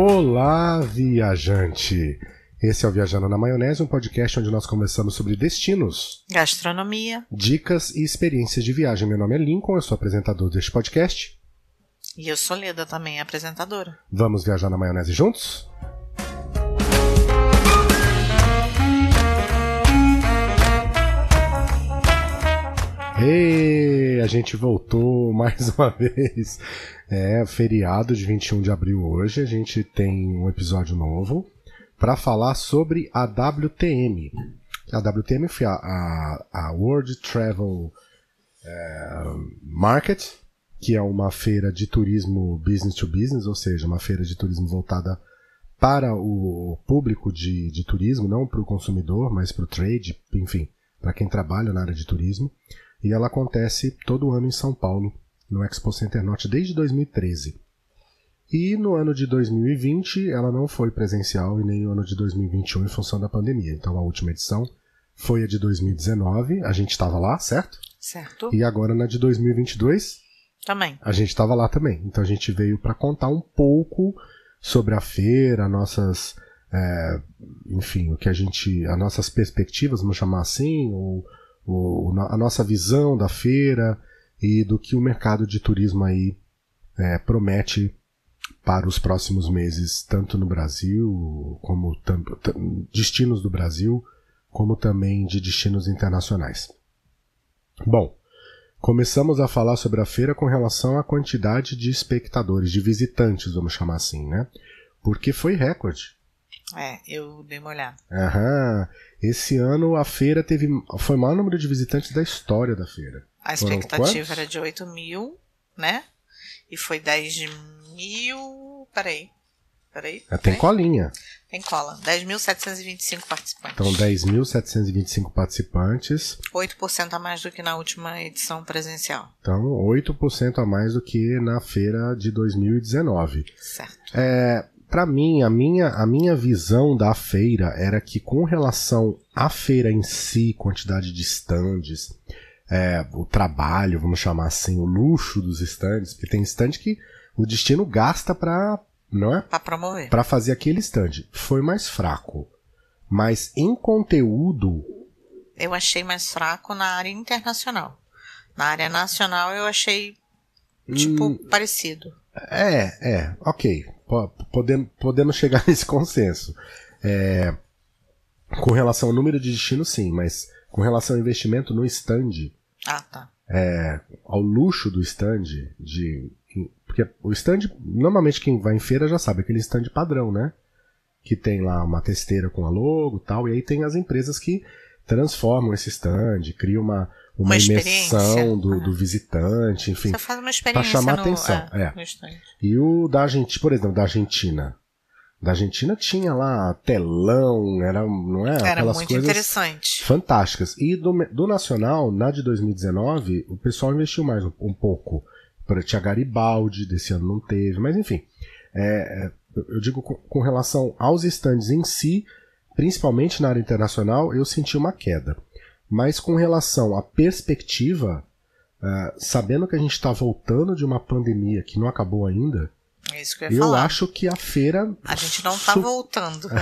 Olá, viajante! Esse é o Viajando na Maionese, um podcast onde nós conversamos sobre destinos, Gastronomia. dicas e experiências de viagem. Meu nome é Lincoln, eu sou apresentador deste podcast. E eu sou Leda, também apresentadora. Vamos viajar na maionese juntos? Ei, a gente voltou mais uma vez. É, feriado de 21 de abril hoje, a gente tem um episódio novo para falar sobre a WTM. A WTM foi a, a, a World Travel é, Market, que é uma feira de turismo business to business, ou seja, uma feira de turismo voltada para o público de, de turismo, não para o consumidor, mas para o trade, enfim, para quem trabalha na área de turismo. E ela acontece todo ano em São Paulo, no Expo Center Norte, desde 2013. E no ano de 2020 ela não foi presencial e nem no ano de 2021 em função da pandemia. Então a última edição foi a de 2019, a gente estava lá, certo? Certo? E agora na de 2022 Também. a gente estava lá também. Então a gente veio para contar um pouco sobre a feira, nossas, é, enfim, o que a gente, as nossas perspectivas, vamos chamar assim, ou, ou a nossa visão da feira e do que o mercado de turismo aí é, promete para os próximos meses, tanto no Brasil, como destinos do Brasil, como também de destinos internacionais. Bom, começamos a falar sobre a feira com relação à quantidade de espectadores, de visitantes, vamos chamar assim, né? Porque foi recorde. É, eu dei uma olhada. Aham. Esse ano a feira teve. Foi o maior número de visitantes da história da feira. A expectativa era de 8 mil, né? E foi 10 mil. Peraí. Peraí. Ah, Tem peraí. colinha. Tem cola. 10.725 participantes. Então, 10.725 participantes. 8% a mais do que na última edição presencial. Então, 8% a mais do que na feira de 2019. Certo. É, para mim, a minha, a minha visão da feira era que, com relação à feira em si, quantidade de stands, é, o trabalho, vamos chamar assim, o luxo dos stands, porque tem stand que o destino gasta para não é? Pra promover. Para fazer aquele stand. Foi mais fraco. Mas em conteúdo, Eu achei mais fraco na área internacional. Na área nacional eu achei, tipo, Hum. parecido. É, é, ok. Po- Podemos, podemos chegar nesse consenso. É, com relação ao número de destinos, sim, mas com relação ao investimento no stand, Ah, tá. é, ao luxo do stand, de. Porque o stand, normalmente quem vai em feira já sabe, aquele stand padrão, né? Que tem lá uma testeira com a logo e tal, e aí tem as empresas que transformam esse stand, criam uma, uma, Uma imersão experiência. do, Ah. do visitante, enfim. Você faz uma experiência chamar no, atenção, é, é. estande. E o da Argentina, por exemplo, da Argentina. Da Argentina tinha lá telão, era, não é? Era Aquelas muito coisas interessante. fantásticas. E do, do Nacional, na de 2019, o pessoal investiu mais um, um pouco. Pra- Tinha Garibaldi, desse ano não teve, mas enfim. É, é, eu digo com, com relação aos stands em si, principalmente na área internacional, eu senti uma queda. Mas com relação à perspectiva, ah, sabendo que a gente está voltando de uma pandemia que não acabou ainda, É eu eu acho que a feira. A gente não tá su- voltando.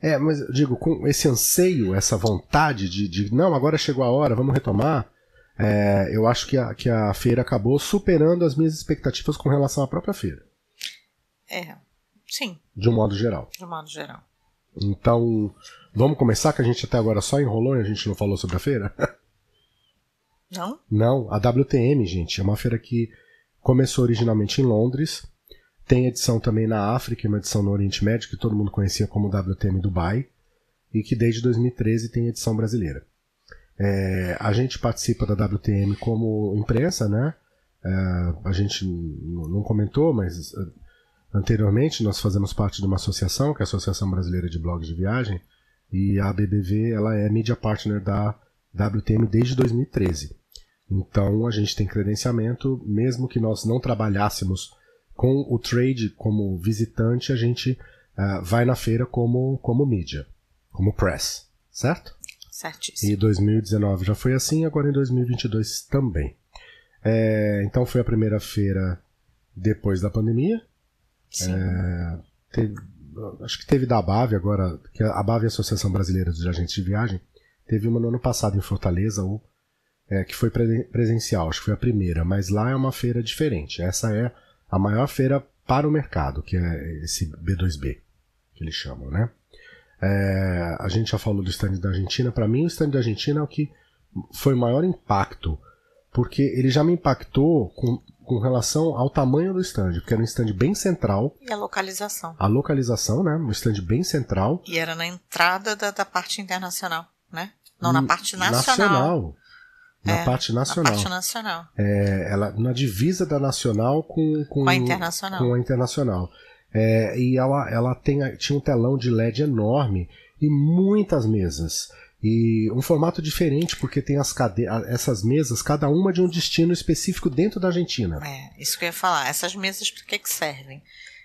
É, mas eu digo, com esse anseio, essa vontade de, de não, agora chegou a hora, vamos retomar. é, eu acho que a, que a feira acabou superando as minhas expectativas com relação à própria feira, é. Sim, de um modo geral. de modo geral. Então, vamos começar, que a gente até agora só enrolou e a gente não falou sobre a feira? Não? Não, a WTM, gente, é uma feira que começou originalmente em Londres, tem edição também na África, uma edição no Oriente Médio, que todo mundo conhecia como WTM Dubai, e que desde 2013 tem edição brasileira. É, a gente participa da WTM como imprensa, né? É, a gente não comentou, mas eh, anteriormente nós fazemos parte de uma associação, que é a Associação Brasileira de Blogs de Viagem, e a BBV ela é media partner da WTM desde 2013. Então a gente tem credenciamento, mesmo que nós não trabalhássemos com o trade como visitante, a gente ah, vai na feira como, como mídia, como press, certo? Certíssimo. E 2019 já foi assim, agora em 2022 também. É, então foi a primeira feira depois da pandemia. Sim. É, teve, acho que teve da ABAV agora, que a ABAV é a Associação Brasileira dos Agentes de Viagem, teve uma no ano passado em Fortaleza, ou, é, que foi presencial, acho que foi a primeira, mas lá é uma feira diferente. Essa é a maior feira para o mercado, que é esse B2B, que eles chamam, né? É, a gente já falou do stand da Argentina. Para mim, o stand da Argentina é o que foi o maior impacto, porque ele já me impactou com, com relação ao tamanho do stand, porque era um stand bem central. E a localização. A localização, né? Um stand bem central. E era na entrada da, da parte internacional, né? Não, na parte nacional. Nacional. Na é, parte nacional. Na parte nacional. É, ela, na divisa da nacional com, com, com a internacional. Com a internacional. É, e ela, ela tem, tinha um telão de LED enorme e muitas mesas. E um formato diferente, porque tem as cade essas mesas, cada uma de um destino específico dentro da Argentina. É, isso que eu ia falar. Essas mesas para que, que servem?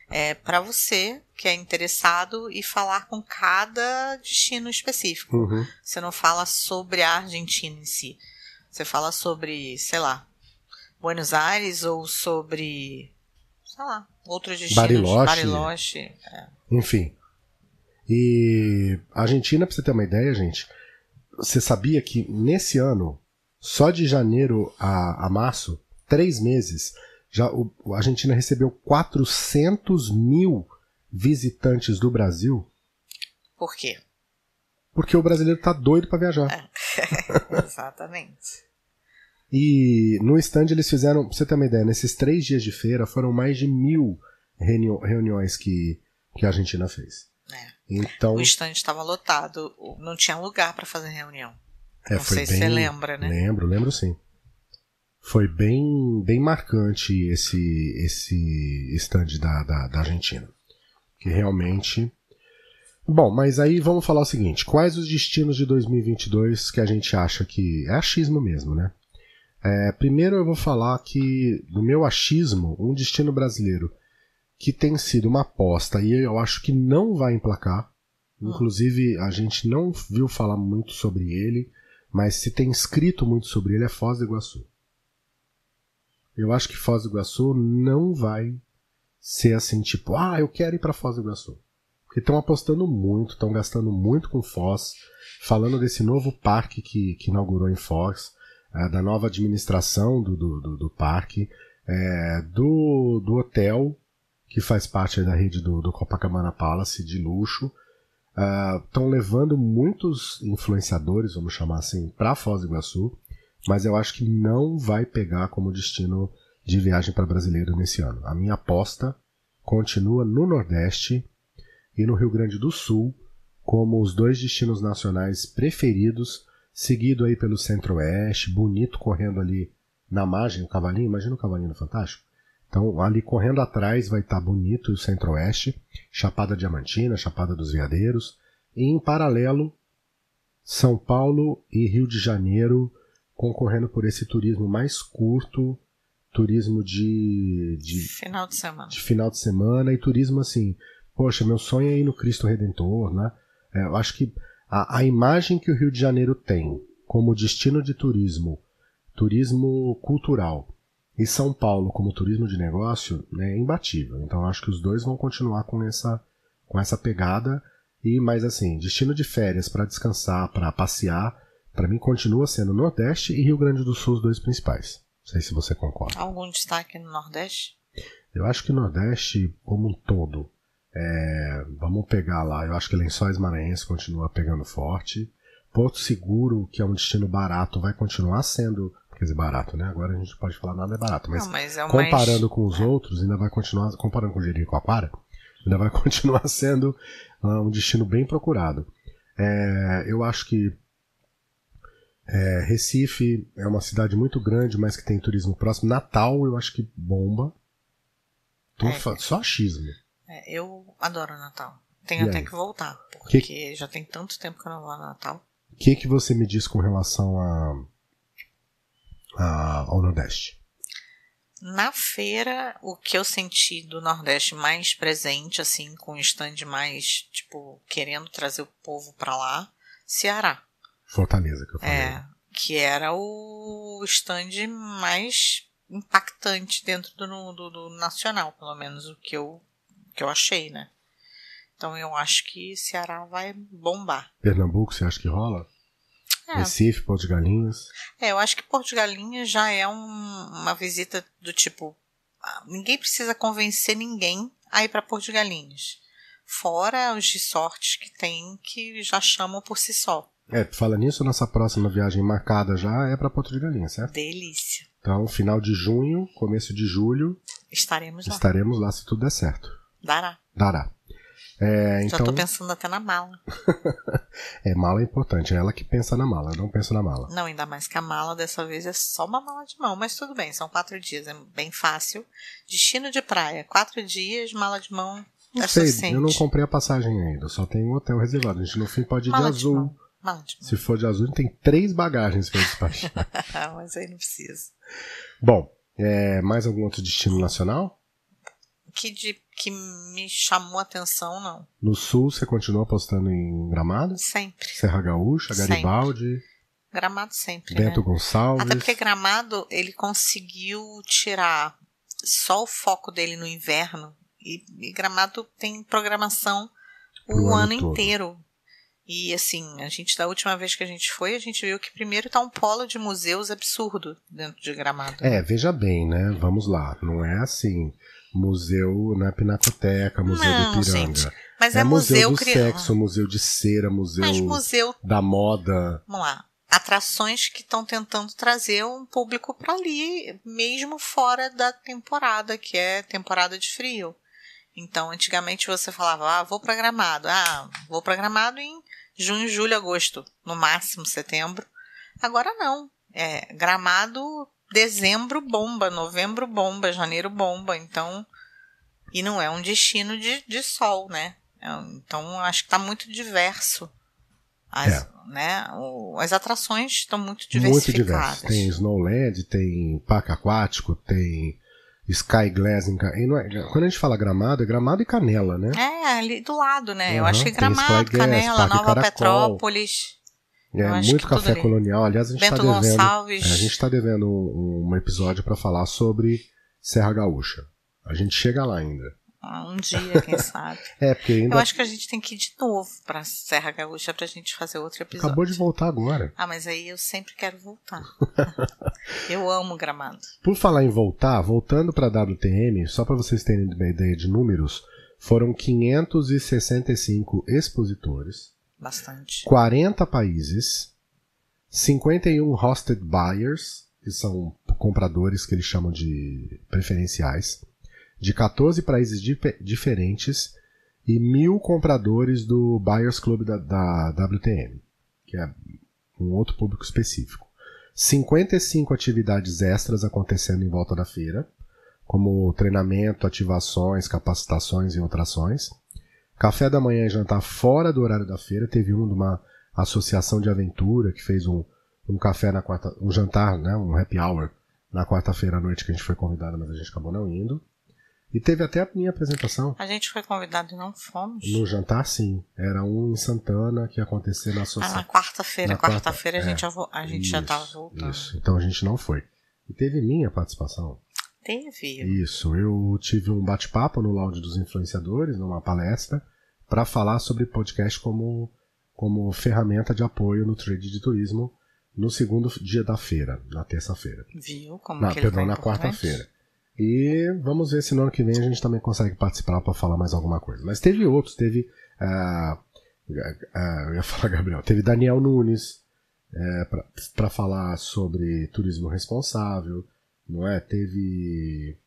É para você que é interessado e falar com cada destino específico. Uhum. Você não fala sobre a Argentina em si. Você fala sobre, sei lá, Buenos Aires ou sobre, sei lá, outros destinos. Bariloche. Bariloche é. Enfim. E a Argentina, pra você ter uma ideia, gente, você sabia que nesse ano, só de janeiro a, a março, três meses, já o, a Argentina recebeu 400 mil visitantes do Brasil? Por quê? Porque o brasileiro tá doido para viajar. É. Exatamente. e no stand eles fizeram, pra você ter uma ideia, nesses três dias de feira foram mais de mil reuni reuniões que, que a Argentina fez. Então, o stand estava lotado, não tinha lugar para fazer reunião. É, não sei bem, se você lembra, né? Lembro, lembro sim. Foi bem, bem marcante esse, esse stand da, da, da Argentina. Que realmente Bom, mas aí vamos falar o seguinte: quais os destinos de 2022 que a gente acha que é achismo mesmo, né? É, primeiro eu vou falar que, no meu achismo, um destino brasileiro que tem sido uma aposta e eu acho que não vai emplacar. Inclusive, a gente não viu falar muito sobre ele, mas se tem escrito muito sobre ele é Foz do Iguaçu. Eu acho que Foz do Iguaçu não vai ser assim, tipo, ah, eu quero ir para Foz do Iguaçu. Porque estão apostando muito, estão gastando muito com Foz, falando desse novo parque que, que inaugurou em Foz, é, da nova administração do, do, do, do parque, é, do, do hotel, que faz parte da rede do, do Copacabana Palace, de luxo. Estão é, levando muitos influenciadores, vamos chamar assim, para Foz do Iguaçu, mas eu acho que não vai pegar como destino de viagem para brasileiro nesse ano. A minha aposta continua no Nordeste e no Rio Grande do Sul como os dois destinos nacionais preferidos, seguido aí pelo Centro-Oeste, bonito correndo ali na margem, o cavalinho, imagina o cavalinho no Fantástico. Então, ali correndo atrás vai estar tá bonito o Centro-Oeste, Chapada Diamantina, Chapada dos Veadeiros, e em paralelo, São Paulo e Rio de Janeiro concorrendo por esse turismo mais curto, turismo de, de final de semana. De final de semana e turismo assim, poxa, meu sonho é ir no Cristo Redentor, né? É, eu acho que a, a imagem que o Rio de Janeiro tem como destino de turismo, turismo cultural, e São Paulo como turismo de negócio né, é imbatível. Então eu acho que os dois vão continuar com essa, com essa pegada. E mais assim, destino de férias para descansar, para passear, para mim continua sendo Nordeste e Rio Grande do Sul os dois principais. Não sei se você concorda. Algum destaque no Nordeste? Eu acho que o Nordeste como um todo é, vamos pegar lá, eu acho que Lençóis Maranhenses continua pegando forte. Porto Seguro, que é um destino barato, vai continuar sendo. Quer dizer, barato, né? Agora a gente pode falar nada é barato, mas, Não, mas é comparando mais... com os outros, ainda vai continuar. Comparando com o Jericoacoara, ainda vai continuar sendo uh, um destino bem procurado. É, eu acho que é, Recife é uma cidade muito grande, mas que tem turismo próximo. Natal, eu acho que bomba. É. Só achismo. É, eu adoro Natal. Tenho e até aí? que voltar, porque que... já tem tanto tempo que eu não vou no Natal. O que, que você me diz com relação a, a, ao Nordeste? Na feira, o que eu senti do Nordeste mais presente, assim, com o stand mais, tipo, querendo trazer o povo para lá, Ceará. Fortaleza, que eu falei. É, que era o stand mais impactante dentro do, do, do nacional, pelo menos o que eu que eu achei, né? Então eu acho que Ceará vai bombar. Pernambuco, você acha que rola? É, Recife, Porto de Galinhas. é, eu acho que Porto de Galinhas já é um- uma visita do tipo. ah, Ninguém precisa convencer ninguém a ir para Porto de Galinhas. Fora os resorts que tem que já chamam por si só. É, fala nisso, nossa próxima viagem marcada já é para Porto de Galinhas, certo? Delícia. Então, final de junho, começo de julho, Estaremos lá. estaremos lá se tudo der certo. Dará. Dará. É, Já então, tô pensando até na mala. é, mala é importante, é ela que pensa na mala, eu não penso na mala. Não, ainda mais que a mala dessa vez é só uma mala de mão, mas tudo bem, são quatro dias, é bem fácil. Destino de praia, quatro dias, mala de mão Não é sei, suficiente. eu não comprei a passagem ainda, só tem um hotel reservado. A gente no fim pode ir Mala de azul. mão. Mala de mão. Se for de azul, tem três bagagens para despachar. mas aí não precisa. Bom, é, mais algum outro destino nacional? Que, de, que me chamou a atenção, não. No sul, você continua apostando em Gramado? Sempre. Serra Gaúcha, Sempre. Garibaldi, Gramado sempre, Bento né? Gonçalves. Até porque Gramado, ele conseguiu tirar só o foco dele no inverno. E, e Gramado tem programação o Pro ano ano, todo. inteiro. E assim, a gente, da última vez que a gente foi, a gente viu que primeiro tá um polo de museus absurdo dentro de Gramado. É, veja bem, né? Vamos lá. Não é assim. Museu na Pinacoteca, Museu Não, do Ipiranga. gente, Mas é, é, museu, do cri- sexo, museu de cera, museu Mas museu, da moda. vamos lá. Atrações que estão tentando trazer um público para ali, mesmo fora da temporada, que é temporada de frio. Então, antigamente você falava, ah, vou para Gramado. Ah, vou para Gramado em junho, julho, agosto, no máximo setembro. Agora não. É, Gramado, dezembro bomba, novembro bomba, janeiro bomba. Então, e não é um destino de, de sol, né? É Então, acho que está muito diverso. As, É. né, o- as atrações estão muito Muito diversificadas. Tem Snowland, tem Parque Aquático, tem Sky Glass. Em... E é- Quando a gente fala gramado, é gramado e canela, né? É, ali do lado, né? Eu acho que tem Gramado, Glass, Canela, Nova Caracol. Petrópolis, É, muito café ali. colonial. Aliás, a gente está devendo. É, a gente está devendo um, um episódio para falar sobre Serra Gaúcha. A gente chega lá ainda. Ah, Um dia, quem sabe. É, porque ainda Eu acho que a gente tem que ir de novo pra Serra Gaúcha pra gente fazer outro episódio. acabou de voltar agora. Ah, mas aí eu sempre quero voltar. eu amo Gramado. Por falar em voltar, voltando para a WTM, só para vocês terem uma ideia de números, foram 565 expositores, Bastante. 40 países, 51 hosted buyers, que são compradores que eles chamam de preferenciais, de 14 países dif- diferentes e mil compradores do Buyers Club da, da WTM, que é um outro público específico. 55 atividades extras acontecendo em volta da feira, como treinamento, ativações, capacitações e outras ações. Café da manhã e jantar fora do horário da feira. Teve um de uma associação de aventura que fez um, um café na quarta, um jantar, né, um happy hour na quarta-feira à noite que a gente foi convidado, mas a gente acabou não indo. E teve até a minha apresentação. A gente foi convidado e não fomos. No jantar, sim. Era um em Santana que ia acontecer na Ah, associação. na quarta-feira. Na quarta- Quarta-feira a é. gente, já, vo- a gente já Isso, tava voltando. Isso, então a gente não foi. E teve minha participação. Teve. Isso, eu tive um bate-papo no Lounge dos Influenciadores, numa palestra, para falar sobre podcast como, como ferramenta de apoio no trade de turismo no segundo dia da feira, na terça-feira. Viu como Na, que ele perdão, foi na quarta-feira. E vamos ver se no ano que vem a gente também consegue participar para falar mais alguma coisa. Mas teve outros, teve. ah, ah, eu ia falar, Gabriel, teve Daniel Nunes para falar sobre turismo responsável, não é? Teve.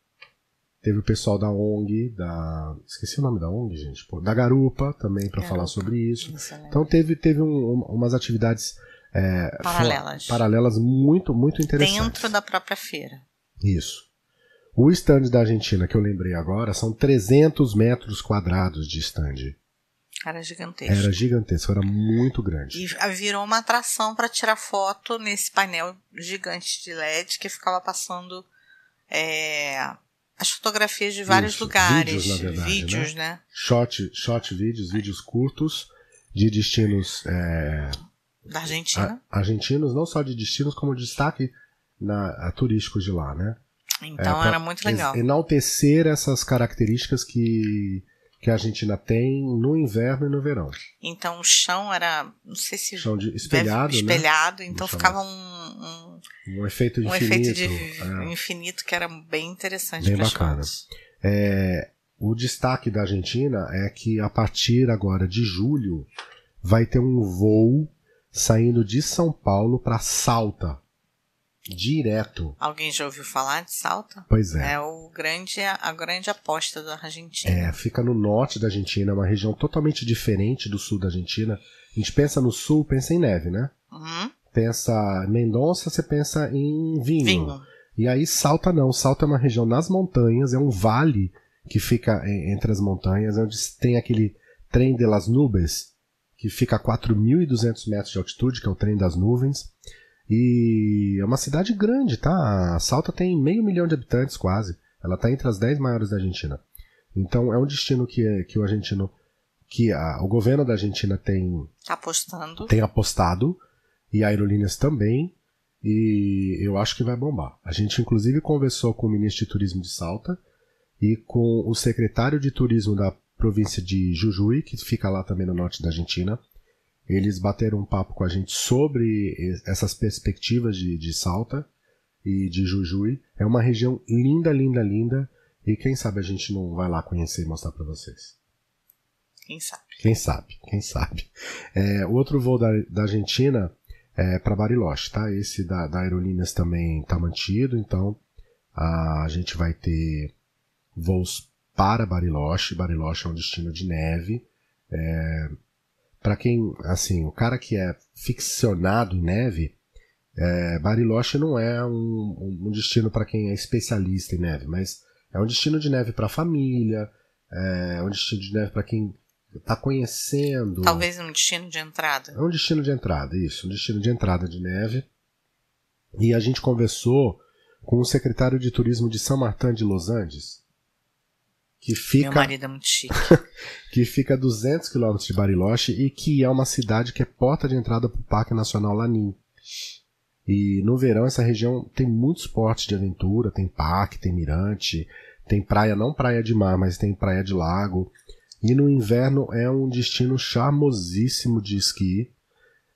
Teve o pessoal da ONG, da. Esqueci o nome da ONG, gente. Pô, da Garupa também para Garupa. falar sobre isso. Excelente. Então teve, teve um- um- umas atividades é, Paralelas. paralelas muito, muito interessantes. Dentro da própria feira. Isso. O stand da Argentina que eu lembrei agora são 300 metros quadrados de stand. Era gigantesco. Era gigantesco, era muito grande. E virou uma atração para tirar foto nesse painel gigante de LED que ficava passando é, as fotografias de vários Isso, lugares. vídeos, na verdade, vídeos, né? Short, short vídeos, vídeos curtos de destinos é, Da Argentina. a- argentinos, não só de destinos, como destaque na, turísticos de lá, né? então É, era muito legal. Enaltecer essas características que, que a Argentina tem no inverno e no verão. Então o chão era, não sei se chão de, espelhado, deve, espelhado, né? então ficava um, um, um efeito um infinito, efeito de é. infinito que era bem interessante. Bem bacana. É, o destaque da Argentina é que a partir agora de julho vai ter um voo saindo de São Paulo para Salta, direto. Alguém já ouviu falar de Salta? Pois é. É o grande, a grande aposta da Argentina. É, fica no norte da Argentina, é uma região totalmente diferente do sul da Argentina. A gente pensa no sul, pensa em neve, né? Uhum. Pensa Mendonça, você pensa em vinho. Vinho. E aí Salta não, Salta é uma região nas montanhas, é um vale que fica e- entre as montanhas, onde tem aquele trem de las nubes, que fica a 4.200 metros de altitude, que é o trem das nuvens. E é uma cidade grande, tá? Salta tem meio milhão de habitantes quase. Ela está entre as 10 maiores da Argentina. Então é um destino que, que o argentino, que a- o governo da Argentina tem Tá apostando. tem apostado e aerolíneas também e eu acho que vai bombar. A gente inclusive conversou com o ministro de turismo de Salta e com o secretário de turismo da província de Jujuy, que fica lá também no norte da Argentina. Eles bateram um papo com a gente sobre essas perspectivas de, de Salta e de Jujuy. É uma região linda, linda, linda. E quem sabe a gente não vai lá conhecer e mostrar para vocês. Quem sabe? Quem sabe, quem sabe. É, o outro voo da, da Argentina é para Bariloche, tá? Esse da, da Aerolíneas também está mantido, então a gente vai ter voos para Bariloche. Bariloche é um destino de neve. É, para quem, assim, o cara que é ficcionado em neve, é, Bariloche não é um, um destino para quem é especialista em neve, mas é um destino de neve para família, é um destino de neve para quem está conhecendo. Talvez um destino de entrada. É um destino de entrada, isso, um destino de entrada de neve. E a gente conversou com o secretário de turismo de São Martin de Los Angeles, que Meu fica, marido é muito chique. que fica a 200 quilômetros de Bariloche e que é uma cidade que é porta de entrada para o Parque Nacional Lanin. E no verão essa região tem muitos esportes de aventura, tem parque, tem mirante, tem praia, não praia de mar, mas tem praia de lago. E no inverno é um destino charmosíssimo de esqui.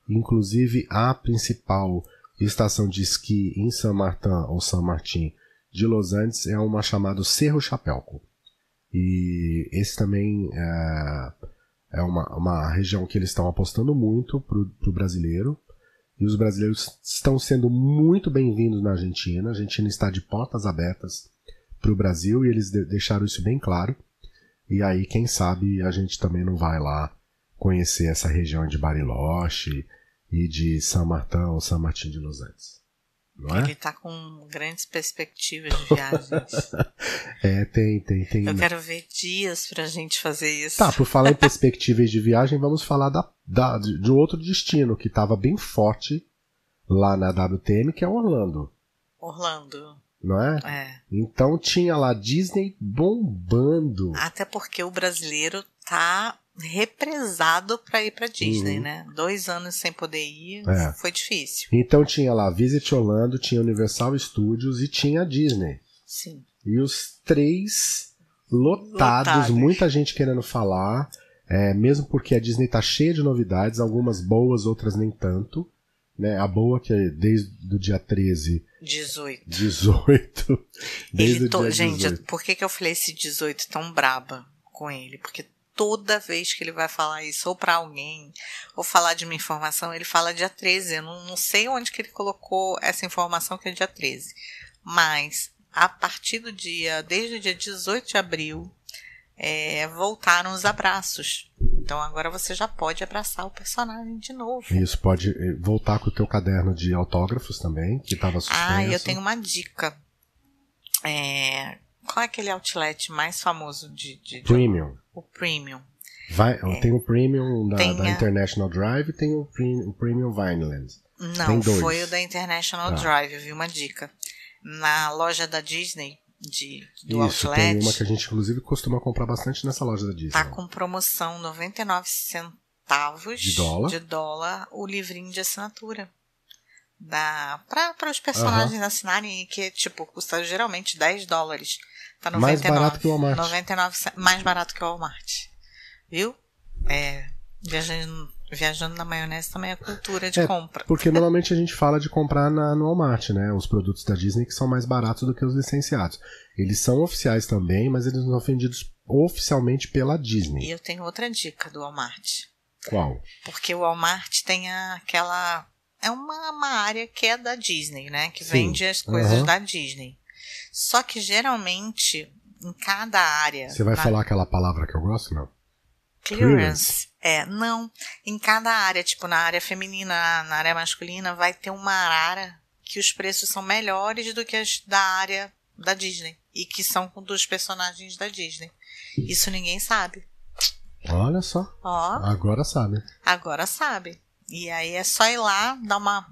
Inclusive a principal estação de esqui em San Martin ou San Martin de Los Angeles é uma chamada Cerro Chapelco. E esse também é, é uma, uma região que eles estão apostando muito pro, pro brasileiro. E os brasileiros estão sendo muito bem-vindos na Argentina. A Argentina está de portas abertas para o Brasil e eles de- deixaram isso bem claro. E aí, quem sabe, a gente também não vai lá conhecer essa região de Bariloche e de San Martin ou San Martin de Los Angeles. Não é? Ele tá com grandes perspectivas de viagens. É, tem, tem, tem. Eu quero ver dias pra gente fazer isso. Tá, por falar em perspectivas de viagem, vamos falar da, da, de outro destino que estava bem forte lá na WTM, que é Orlando, Orlando. não é? É. Então tinha lá Disney bombando. Até porque o brasileiro tá represado pra ir pra Disney, Uhum. né? Dois anos sem poder ir, É. foi difícil. Então tinha lá Visit Orlando, tinha Universal Studios e tinha a Disney. Sim. E os três lotados, Lotados. muita gente querendo falar, é, mesmo porque a Disney tá cheia de novidades, algumas boas, outras nem tanto. Né? A boa que é desde o dia 13, 18. 18. Desde to... dia Gente, 18. por que, que eu falei esse 18 tão braba com ele? Porque toda vez que ele vai falar isso, ou pra alguém, ou falar de uma informação, ele fala dia 13. Eu não, não sei onde que ele colocou essa informação que é dia 13. Mas, a partir do dia, desde o dia 18 de abril, é, voltaram os abraços. Então agora você já pode abraçar o personagem de novo. Isso pode eh, voltar com o teu caderno de autógrafos também, que estava suspenso. Ah, eu tenho uma dica. É, qual é aquele outlet mais famoso de, de, de Premium. o Premium? Vai, Tem o Premium da, É. Tem da a- International Drive e tem o, Pre- o Premium Vineland. Não, foi o da International Tá. Drive, eu vi uma dica. Na loja da Disney, de, do Isso, outlet, tem uma que a gente inclusive costuma comprar bastante nessa loja da Disney. tá com promoção 99 centavos De dólar. de dólar o livrinho de assinatura. Da, para os personagens assinarem, que tipo, custa geralmente 10 dólares. Tá Mais 99. barato que o Walmart. 99, ce- mais barato que o Walmart. Viu? É, viajando, viajando na maionese também é cultura de É, compra. Porque normalmente a gente fala de comprar na, no Walmart, né? Os produtos da Disney que são mais baratos do que os licenciados. Eles são oficiais também, mas eles não são vendidos oficialmente pela E Disney. eu tenho outra dica do Walmart. Qual? Porque o Walmart tem aquela. É uma, uma área que é da Disney, né? Que Sim. vende as coisas Aham. da Disney. Só que geralmente, em cada área. Você vai na- falar aquela palavra que eu gosto, não? Clearance. É, não. Em cada área, tipo na área feminina, na- área masculina, vai ter uma arara que os preços são melhores do que as da área da Disney. E que são com dos personagens da Disney. Isso ninguém sabe. Olha só. Ó, Agora sabe. agora sabe. E aí é só ir lá, dar uma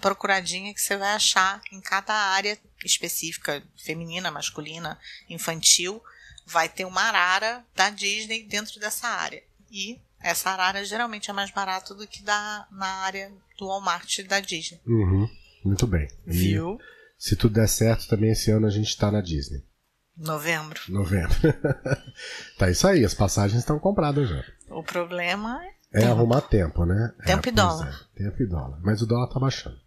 procuradinha que você vai achar em cada área específica, feminina, masculina, infantil, vai ter uma arara da Disney dentro dessa área. E essa arara geralmente é mais barato do que da, na área do Walmart da Disney. Uhum. Muito bem. E Viu? se tudo der certo, também esse ano a gente tá na Disney. Novembro. Novembro. tá isso aí, as passagens estão compradas já. O problema é É Tempo. arrumar tempo, né? Tempo é, e dólar. é, tempo e dólar. Mas o dólar tá baixando.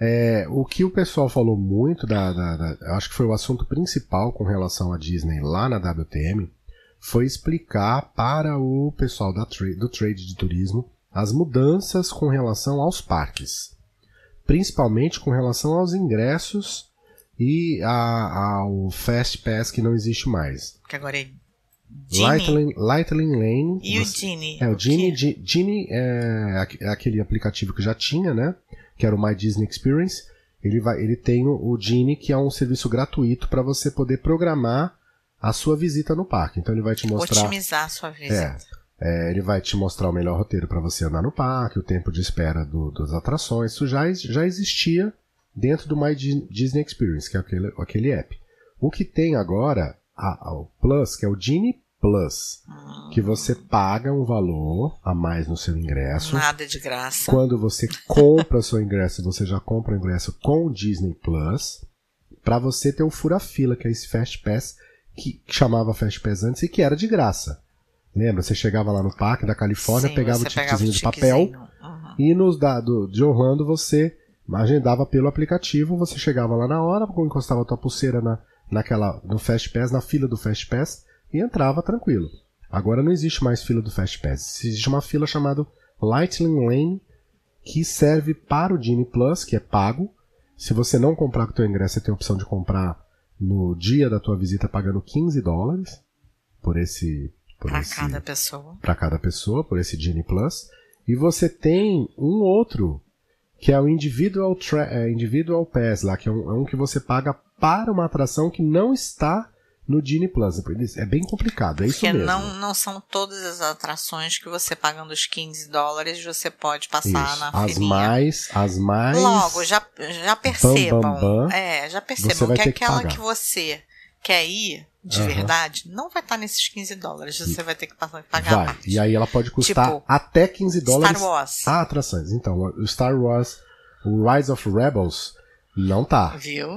É, o que o pessoal falou muito da, da- da- acho que foi o assunto principal com relação à Disney lá na WTM foi explicar para o pessoal da do trade de turismo as mudanças com relação aos parques. Principalmente com relação aos ingressos e a- ao Fast Pass que não existe mais. que agora é. Lightning, Lightning Lane. E o você- Genie? é, o Genie, Genie é, é aquele aplicativo que já tinha, né? Que era o My Disney Experience. Ele, vai, ele tem o, Genie, que é um serviço gratuito para você poder programar a sua visita no parque. Então ele vai te mostrar. Otimizar a sua visita. é, ele vai te mostrar o melhor roteiro para você andar no parque, o tempo de espera do- das atrações. Isso já, já existia dentro do My Di- Disney Experience, que é aquele, aquele app. O que tem agora, a- a- o Plus, que é o Genie Plus, que você paga um valor a mais no seu ingresso. Nada de graça. Quando você compra seu ingresso, você já compra o ingresso com o Disney Plus, para você ter o fura-fila, que é esse Fast Pass, que chamava Fast Pass antes e que era de graça. Lembra? Você chegava lá no parque da Califórnia, Sim, pegava o ticketzinho de papel. Uhum. e nos da, do, de Orlando você agendava pelo aplicativo, você chegava lá na hora, encostava a tua pulseira na, naquela, no Fast Pass, na fila do Fast Pass e entrava tranquilo. Agora não existe mais fila do Fast Pass. Existe uma fila chamada Lightning Lane que serve para o Genie Plus, que é pago. Se você não comprar com o teu ingresso, você tem a opção de comprar no dia da tua visita pagando 15 dólares por esse esse cada pessoa. para cada pessoa por esse Genie Plus. E você tem um outro que é o Individual, Tra é, Individual Pass lá, que é um, é um que você paga para uma atração que não está no Genie Plus. É bem complicado, é isso Porque mesmo. não, não são todas as atrações que você pagando os 15 dólares você pode passar Isso. na As mais, as mais. Logo, já, já percebam. bam, bam, é, já percebam que que aquela pagar. que você quer ir de Aham. verdade não vai estar nesses 15 dólares. Você vai ter que pagar a vai. parte. E aí ela pode custar Tipo, até 15 dólares Star Wars. a atrações. Então, o Star Wars, o Rise of Rebels, não tá. Viu?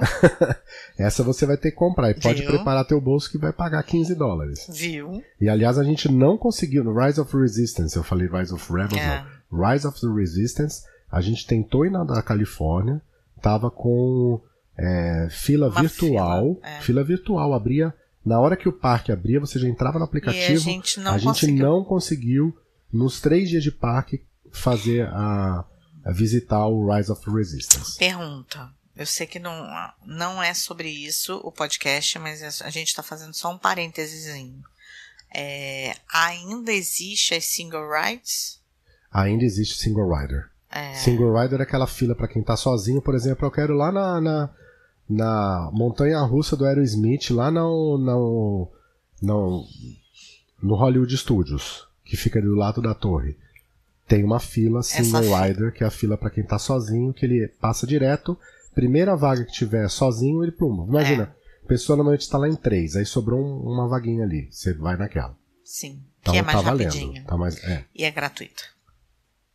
Essa você vai ter que comprar e pode Viu? preparar teu bolso que vai pagar 15 dólares. Viu? E aliás, a gente não conseguiu no Rise of Resistance, eu falei Rise of Rebels, É. não. Rise of the Resistance, a gente tentou ir na da Califórnia, tava com é, fila Uma virtual. fila, é. Fila virtual, abria. Na hora que o parque abria, você já entrava no aplicativo. E a gente não a gente conseguiu. não conseguiu, nos três dias de parque, fazer a, a visitar o Rise of Resistance. Pergunta. Eu sei que não, não é sobre isso o podcast, mas a gente está fazendo só um parênteses. É, ainda existe as single rides? Ainda existe Single Rider. É, Single Rider é aquela fila pra quem tá sozinho, por exemplo, eu quero lá na, na, na montanha russa do Aerosmith, lá no, no, no, no Hollywood Studios, que fica ali do lado da torre. Tem uma fila Single fila. Rider, que é a fila pra quem tá sozinho, que ele passa direto. Primeira vaga que tiver sozinho, ele pluma. Imagina, a pessoa normalmente tá lá em três, aí sobrou um- uma vaguinha ali. Você vai naquela. sim. Então que é mais tá valendo. rapidinho. Tá mais, é. E é gratuito.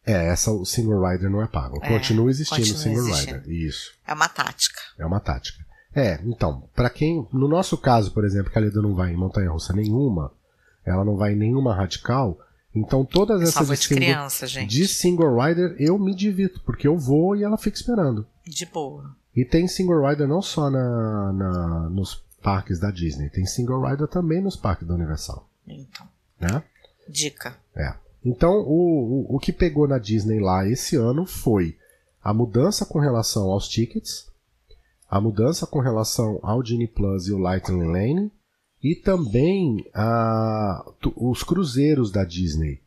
é, essa o Single Rider não é pago. É, Continua existindo o Single existindo. Rider. Isso. É uma tática. É uma tática. É, então, para quem. No nosso caso, por exemplo, que a Leda não vai em montanha russa nenhuma, ela não vai em nenhuma radical. Então todas essas Só de single, criança, de single rider eu me divirto, porque eu vou e ela fica esperando. De boa. E tem single rider não só na, na- nos parques da Disney, tem single rider também nos parques da Universal, Então, né? dica. É. Então, o, o, o que pegou na Disney lá esse ano foi a mudança com relação aos tickets, a mudança com relação ao Genie Plus e o Lightning Lane, e também a, os cruzeiros da Disney,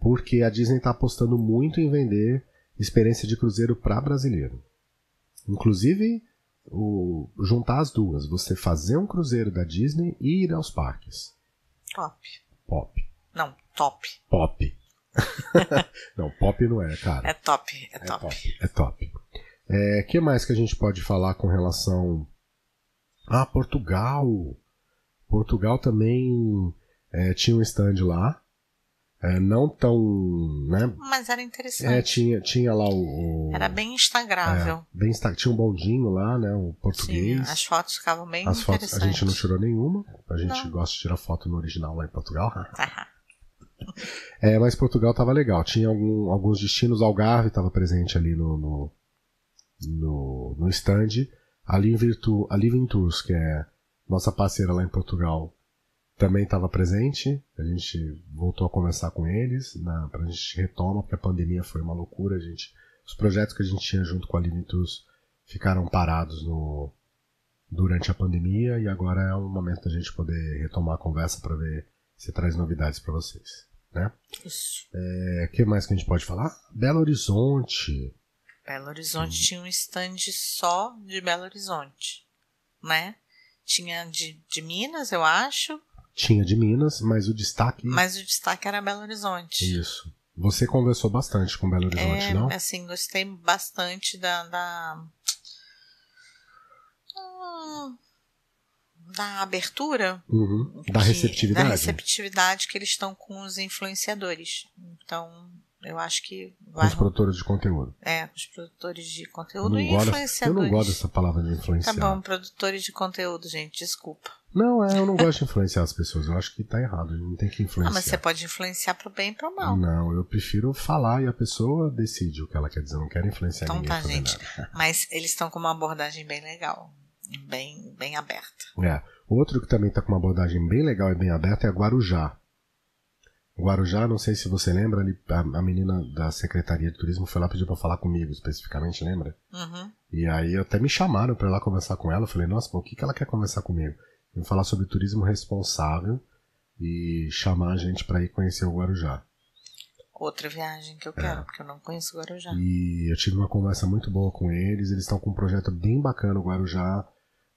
porque a Disney está apostando muito em vender experiência de cruzeiro para brasileiro. Inclusive, o- juntar as duas, você fazer um cruzeiro da Disney e ir aos parques. Top. Pop. Não, top. Pop. não, pop não é, cara. É top. É, É top. top. É top. É, que mais que a gente pode falar com relação a Portugal? Portugal também é, tinha um stand lá. É, não tão. Né? Mas era É, interessante. tinha, tinha lá o. o- Era bem instagrável. é, bem esta- tinha um bondinho lá, né? O Sim, português. as fotos ficavam bem As fotos a gente não tirou nenhuma. A gente Não. gosta de tirar foto no original lá em Portugal. É, mas Portugal tava legal. Tinha algum- alguns destinos. Algarve estava presente ali no, no, no, no stand. A Living Tours, que é nossa parceira lá em Portugal, também estava presente. A gente voltou a conversar com eles na, pra gente retoma, porque a pandemia foi uma loucura. A gente, os projetos que a gente tinha junto com a Living Tours ficaram parados no, durante a pandemia e agora é o momento da gente poder retomar a conversa para ver se traz novidades para vocês. Né? isso. O que mais que a gente pode falar? Belo Horizonte. Belo Horizonte tinha um stand só de Belo Horizonte, né? Tinha de, de Minas, eu acho, Tinha de Minas, mas o destaque. mas o destaque era Belo Horizonte. Isso. Você conversou bastante com Belo Horizonte, É, não? assim, gostei bastante da. da, Ah, da abertura. Uhum. Da que- receptividade. Da receptividade que eles estão com os influenciadores. Então, eu acho que vai. os produtores de conteúdo. É, os produtores de conteúdo e gosto, eu influenciadores. não gosto dessa palavra de Tá influenciar. bom, produtores de conteúdo, gente, desculpa. Não, é, eu não gosto de influenciar as pessoas. Eu acho que tá errado. Não tem que Ah, influenciar. mas você pode influenciar pro bem e pro mal. Não, eu prefiro falar e a pessoa decide o que ela quer dizer. Eu não quero influenciar Então ninguém. tá, a fazer gente. nada. Mas eles estão com uma abordagem bem legal. Bem, bem aberta. É. Outro que também tá com uma abordagem bem legal e bem aberta é Guarujá. Guarujá, não sei se você lembra, ali, a, menina da Secretaria de Turismo foi lá pedir pra falar comigo especificamente, lembra? Uhum. E aí até me chamaram pra ir lá conversar com ela. Eu falei, nossa, pô, o que, que ela quer conversar comigo? Vim falar sobre turismo responsável e chamar a gente pra ir conhecer o Guarujá. Outra viagem que eu É. quero, porque eu não conheço Guarujá. E eu tive uma conversa muito boa com eles. Eles estão com um projeto bem bacana, o Guarujá.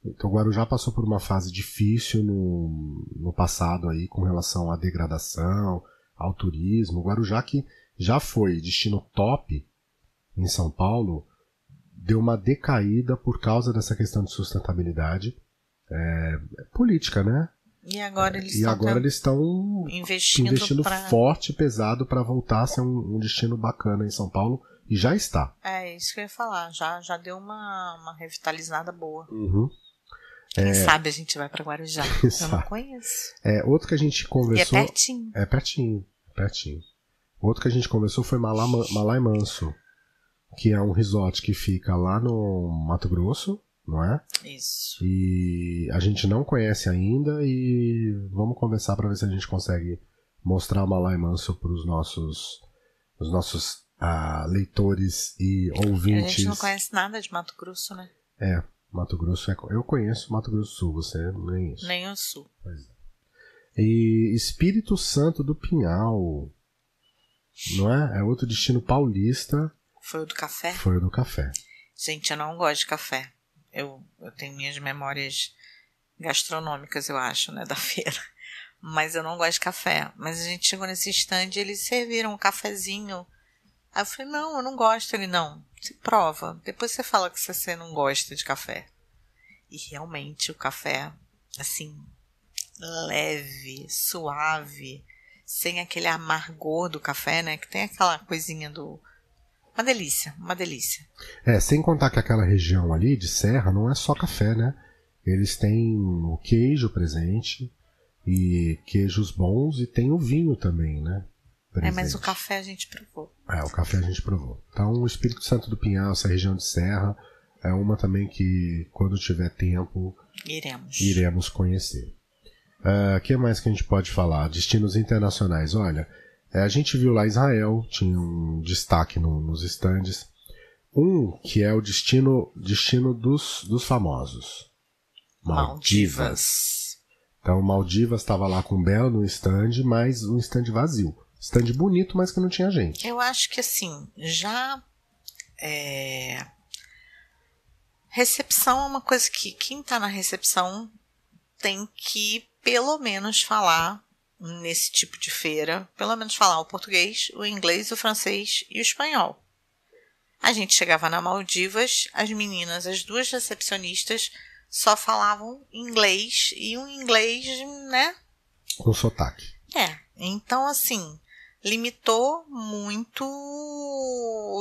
Então, o Guarujá passou por uma fase difícil no, no passado aí, com relação à degradação, ao turismo. O Guarujá, que já foi destino top em São Paulo, deu uma decaída por causa dessa questão de sustentabilidade. É, é política, né? E agora eles E estão agora eles estão investindo, investindo pra... forte, pesado, para voltar a ser um, um destino bacana em São Paulo. E já está. É isso que eu ia falar. Já, já deu uma, uma revitalizada boa. Uhum. Quem sabe a gente vai pra Guarujá. Eu não conheço. É, outro que a gente E é conversou. pertinho. É pertinho, pertinho. Outro que a gente conversou foi Malama, Malai Manso, que é um resort que fica lá no Mato Grosso, não é? Isso. E a gente não conhece ainda e vamos conversar para ver se a gente consegue mostrar Malai Manso para os nossos, os nossos ah, leitores e A ouvintes. gente não conhece nada de Mato Grosso, né? É, Mato Grosso é. Eu conheço Mato Grosso do Sul, você nem isso. Nem o Sul. E Espírito Santo do Pinhal. Não é? É outro destino paulista. Foi o do café? Foi o do café. Gente, eu não gosto de café. Eu, eu tenho minhas memórias gastronômicas, eu acho, né, da feira. Mas eu não gosto de café. Mas a gente chegou nesse stand e eles serviram um cafezinho. Aí eu falei, não, eu não gosto. Ele, não, se prova. Depois você fala que você não gosta de café. E realmente o café, assim, leve, suave, sem aquele amargor do café, né? Que tem aquela coisinha do. Uma delícia, uma delícia. É, sem contar que aquela região ali de serra não é só café, né? eles têm o queijo presente e queijos bons e tem o vinho também, né? Presente. É, mas o café a gente provou. É, o café a gente provou. Então, o Espírito Santo do Pinhal, essa região de Serra, é uma também que, quando tiver tempo, iremos, iremos conhecer. O uh, ah, que mais que a gente pode falar? Destinos internacionais. Olha, é, a gente viu lá Israel, tinha um destaque no, nos estandes. Um que é o destino, destino dos, dos famosos. Maldivas. Então, Maldivas estava lá com Bela no stand, mas um stand vazio. Stand bonito, mas que não tinha gente. Eu acho que assim, já. É... Recepção é uma coisa que quem está na recepção tem que, pelo menos, falar nesse tipo de feira, pelo menos falar o português, o inglês, o francês e o espanhol. A gente chegava na Maldivas, as meninas, as duas recepcionistas, só falavam inglês e um inglês, né? Com sotaque. É. Então, assim, limitou muito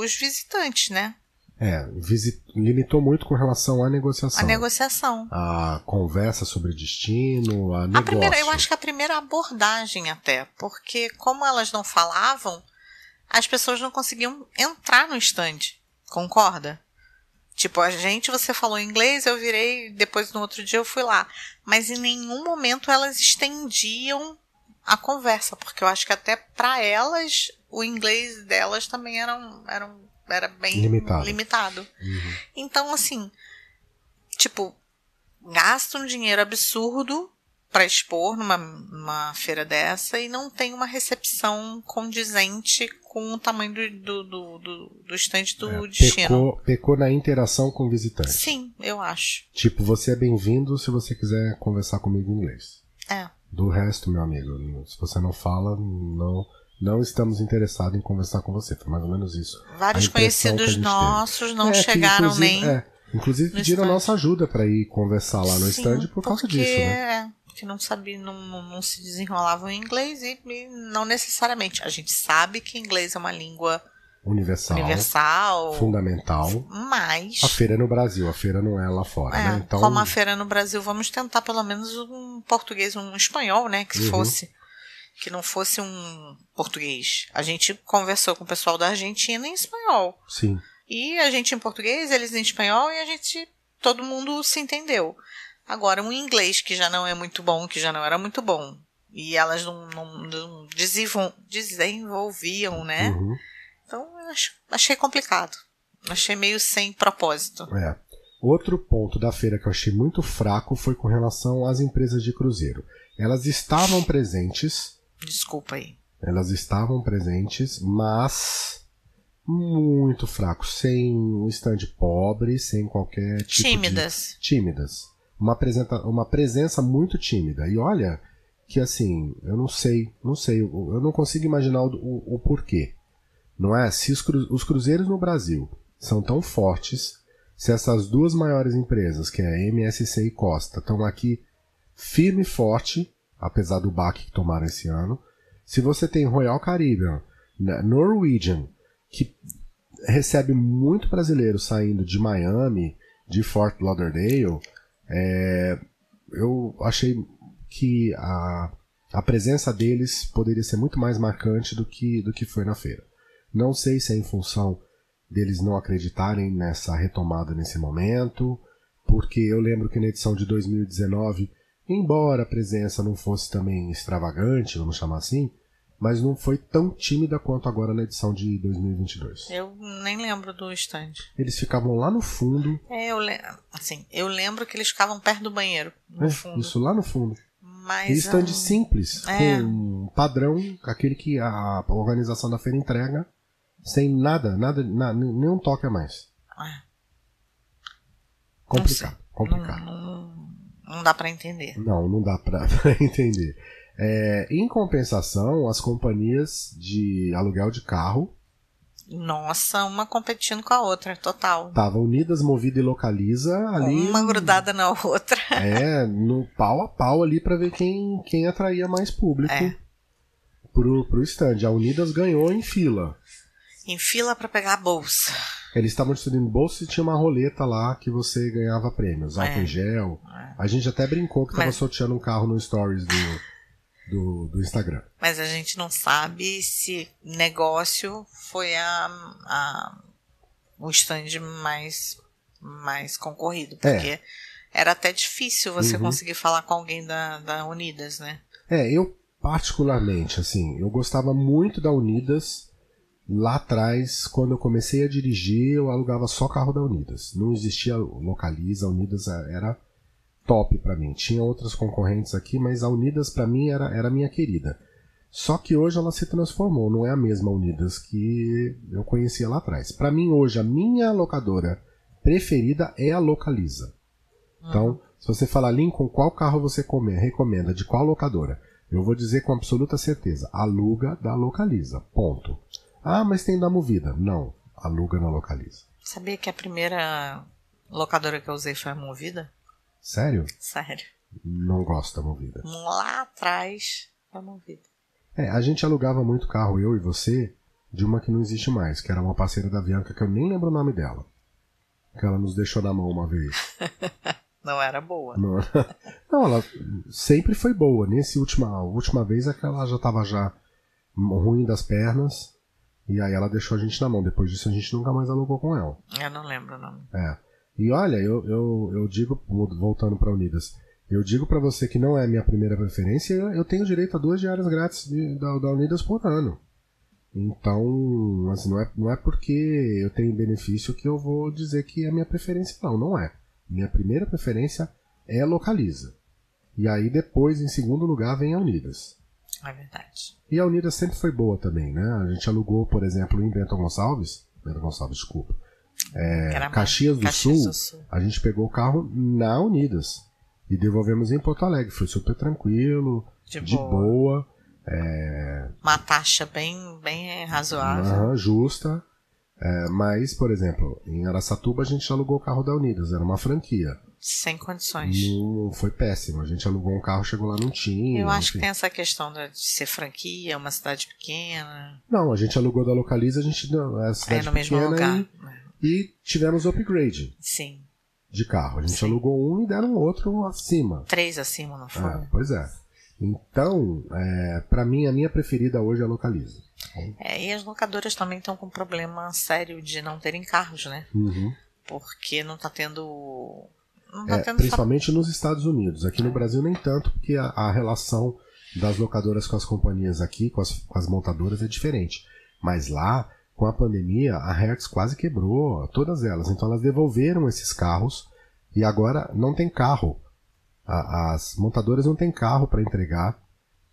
os visitantes, né? É, visit... limitou muito com relação à negociação. A negociação. A conversa sobre destino, a, a negócio. Primeira, eu acho que a primeira abordagem até, porque como elas não falavam, as pessoas não conseguiam entrar no stand. Concorda? Tipo, a gente, você falou inglês, eu virei, depois no outro dia eu fui lá. Mas em nenhum momento elas estendiam a conversa, porque eu acho que até para elas o inglês delas também era, era, era bem limitado. limitado. Uhum. Então, assim, tipo, gasta um dinheiro absurdo para expor numa, numa feira dessa e não tem uma recepção condizente com o tamanho do, do, do, do estande do é, destino. Pecou, pecou na interação com o visitante. Sim, eu acho. Tipo, você é bem-vindo se você quiser conversar comigo em inglês. É. Do resto, meu amigo, se você não fala, não não estamos interessados em conversar com você. Foi mais ou menos isso. Vários conhecidos nossos não é, chegaram que, nem. É, inclusive pediram a nossa ajuda para ir conversar lá no Sim, stand por causa disso, né? É, que não sabia, não, não, não, se desenrolavam em inglês e, e não necessariamente. A gente sabe que inglês é uma língua universal, universal fundamental. Mas a feira é no Brasil, a feira não é lá fora, é, né? Então, como a feira é no Brasil, vamos tentar pelo menos um português, um espanhol, né, que uhum. fosse que não fosse um português. A gente conversou com o pessoal da Argentina em espanhol. Sim. E a gente em português, eles em espanhol e a gente todo mundo se entendeu. Agora, um inglês que já não é muito bom, que já não era muito bom, e elas não, não, não desenvolviam, né? Uhum. Então, eu achei complicado. Achei meio sem propósito. É. Outro ponto da feira que eu achei muito fraco foi com relação às empresas de cruzeiro. Elas estavam presentes. Desculpa aí. Elas estavam presentes, mas muito fracos, sem um stand pobre, sem qualquer tipo tímidas. de tímidas. Uma, apresenta, uma presença muito tímida. E olha que assim, eu não sei, não sei, eu não consigo imaginar o, o, o porquê. Não é? Se os, cru, os cruzeiros no Brasil são tão fortes, se essas duas maiores empresas, que é a MSC e Costa, estão aqui firme e forte, apesar do baque que tomaram esse ano, se você tem Royal Caribbean, né, Norwegian, que recebe muito brasileiro saindo de Miami, de Fort Lauderdale, é, eu achei que a, a presença deles poderia ser muito mais marcante do que, do que foi na feira. Não sei se é em função deles não acreditarem nessa retomada nesse momento, porque eu lembro que na edição de 2019, embora a presença não fosse também extravagante, vamos chamar assim, mas não foi tão tímida quanto agora na edição de 2022. Eu nem lembro do stand. Eles ficavam lá no fundo. É, eu, assim, eu lembro que eles ficavam perto do banheiro, no é, fundo. Isso lá no fundo. Mas, e stand um... simples, é. com um padrão, aquele que a organização da feira entrega, sem nada, nada, nada nenhum toque a mais. É. Complicado, complicado. Não, não, não dá para entender. Não, não dá para entender. É, em compensação, as companhias de aluguel de carro. Nossa, uma competindo com a outra, total. Tava unidas, movida e localiza ali. Uma grudada na outra. É, no pau a pau ali para ver quem, quem atraía mais público é. pro, pro stand. A Unidas ganhou em fila em fila para pegar a bolsa. Eles estavam distribuindo bolsa e tinha uma roleta lá que você ganhava prêmios, álcool É. em gel. É. A gente até brincou que tava Mas- sorteando um carro no stories do, do, do Instagram. Mas a gente não sabe se negócio foi a, a o stand mais, mais concorrido. É. Porque era até difícil você Uhum. conseguir falar com alguém da, da Unidas, né? É, eu particularmente, assim, eu gostava muito da Unidas. Lá atrás, quando eu comecei a dirigir, eu alugava só carro da Unidas. Não existia Localiza, a Unidas era top pra mim. Tinha outras concorrentes aqui, mas a Unidas pra mim era, era minha querida. Só que hoje ela se transformou, não é a mesma Unidas que eu conhecia lá atrás. Pra mim hoje a minha locadora preferida é a Localiza. Então, se você falar Lincoln, qual carro você come- recomenda, de qual locadora? Eu vou dizer com absoluta certeza, aluga da Localiza. Ponto. Ah, mas tem da Movida. Não, aluga na Localiza. Sabia que a primeira locadora que eu usei foi a Movida? Sério? Sério. Não gosto da Movida. Lá atrás, a Movida. É, a gente alugava muito carro, eu e você, de uma que não existe mais, que era uma parceira da Bianca, que eu nem lembro o nome dela. Que ela nos deixou na mão uma vez. Não era boa. Não, não, ela sempre foi boa. Nesse última, última vez é que ela já tava já ruim das pernas. E aí ela deixou a gente na mão. Depois disso a gente nunca mais alugou com ela. Eu não lembro o nome. É. E olha, eu, eu, eu digo, voltando para Unidas, eu digo para você que não é a minha primeira preferência, eu, tenho direito a duas diárias grátis de- da, da Unidas por ano. Então, assim, não é, não é porque eu tenho benefício que eu vou dizer que é a minha preferência. Não, não é. Minha primeira preferência é a Localiza. E aí depois, em segundo lugar, vem a Unidas. É verdade. E a Unidas sempre foi boa também, né? A gente alugou, por exemplo, em Bento Gonçalves, Bento Gonçalves, desculpa, é, Caxias do Caxias Sul, do Sul. a gente pegou o carro na Unidas e devolvemos em Porto Alegre. Foi super tranquilo, De, de boa. boa, Uma taxa bem, bem razoável. justa. É, mas, por exemplo, em Araçatuba a gente alugou o carro da Unidas, era uma franquia. Sem condições. Não foi péssimo. A gente alugou um carro, chegou lá, não tinha. Eu acho que enfim. tem essa questão de ser franquia, uma cidade pequena. Não, a gente alugou da Localiza, a gente não, é É cidade no mesmo pequena lugar. E, e tivemos upgrade Sim. de carro. A gente Sim. alugou um e deram outro acima. Três acima, não foi? É, pois é. Então, é, para mim, a minha preferida hoje é a Localiza. É, e as locadoras também estão com um problema sério de não terem carros, né? Uhum. Porque não tá tendo. Não É, principalmente nos Estados Unidos. Aqui no Brasil nem tanto, porque a, a relação das locadoras com as companhias aqui, com as, com as montadoras, é diferente. Mas lá, com a pandemia, a Hertz quase quebrou todas elas. Então elas devolveram esses carros e agora não tem carro. A- as montadoras não têm carro para entregar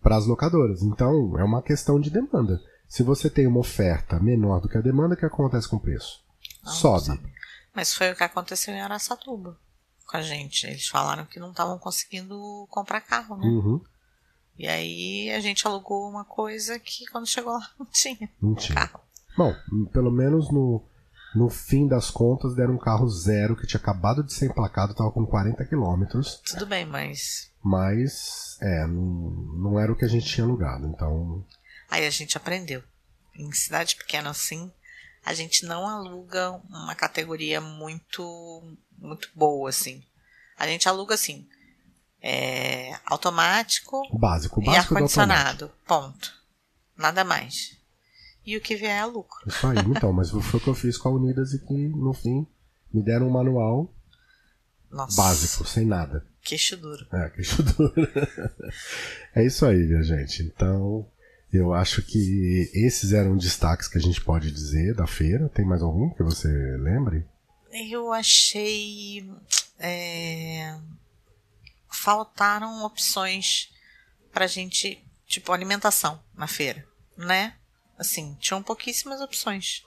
para as locadoras. Então é uma questão de demanda. Se você tem uma oferta menor do que a demanda, o que acontece com o preço? Não, Sobe. sabe. Mas foi o que aconteceu em Araçatuba com a gente. Eles falaram que não estavam conseguindo comprar carro, né? Uhum, E aí a gente alugou uma coisa que quando chegou lá não tinha não tinha. carro. Bom, pelo menos no, no fim das contas deram um carro zero que tinha acabado de ser emplacado, tava com 40 quilômetros, Tudo bem, mas mas é, não, não era o que a gente tinha alugado, então aí a gente aprendeu. Em cidade pequena assim, a gente não aluga uma categoria muito muito boa assim. A gente aluga assim, é, automático o básico, o e básico automático. ar-condicionado. Ponto. Nada mais. E o que vier é lucro. Isso aí, então, mas foi o que eu fiz com a Unidas e que no fim me deram um manual Nossa. básico, sem nada. Queixo duro. É, queixo duro. é isso aí, minha gente. Então, eu acho que esses eram destaques que a gente pode dizer da feira. Tem mais algum que você lembre? Eu achei. é, faltaram opções pra gente, tipo, alimentação na feira, né? Assim, tinham pouquíssimas opções.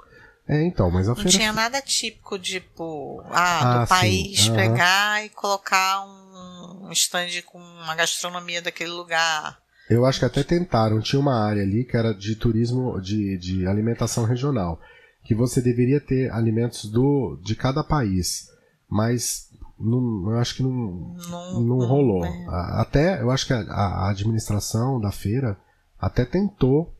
É, então, mas a Não feira. tinha nada típico, tipo, ah, Ah, do país pegar e colocar um, um stand com a gastronomia daquele lugar. Eu acho que até tentaram. Tinha uma área ali que era de turismo, de, de alimentação regional. Que você deveria ter alimentos do, de cada país. Mas não, eu acho que não, Não, não rolou. é. Até, eu acho que a, a administração da feira até tentou,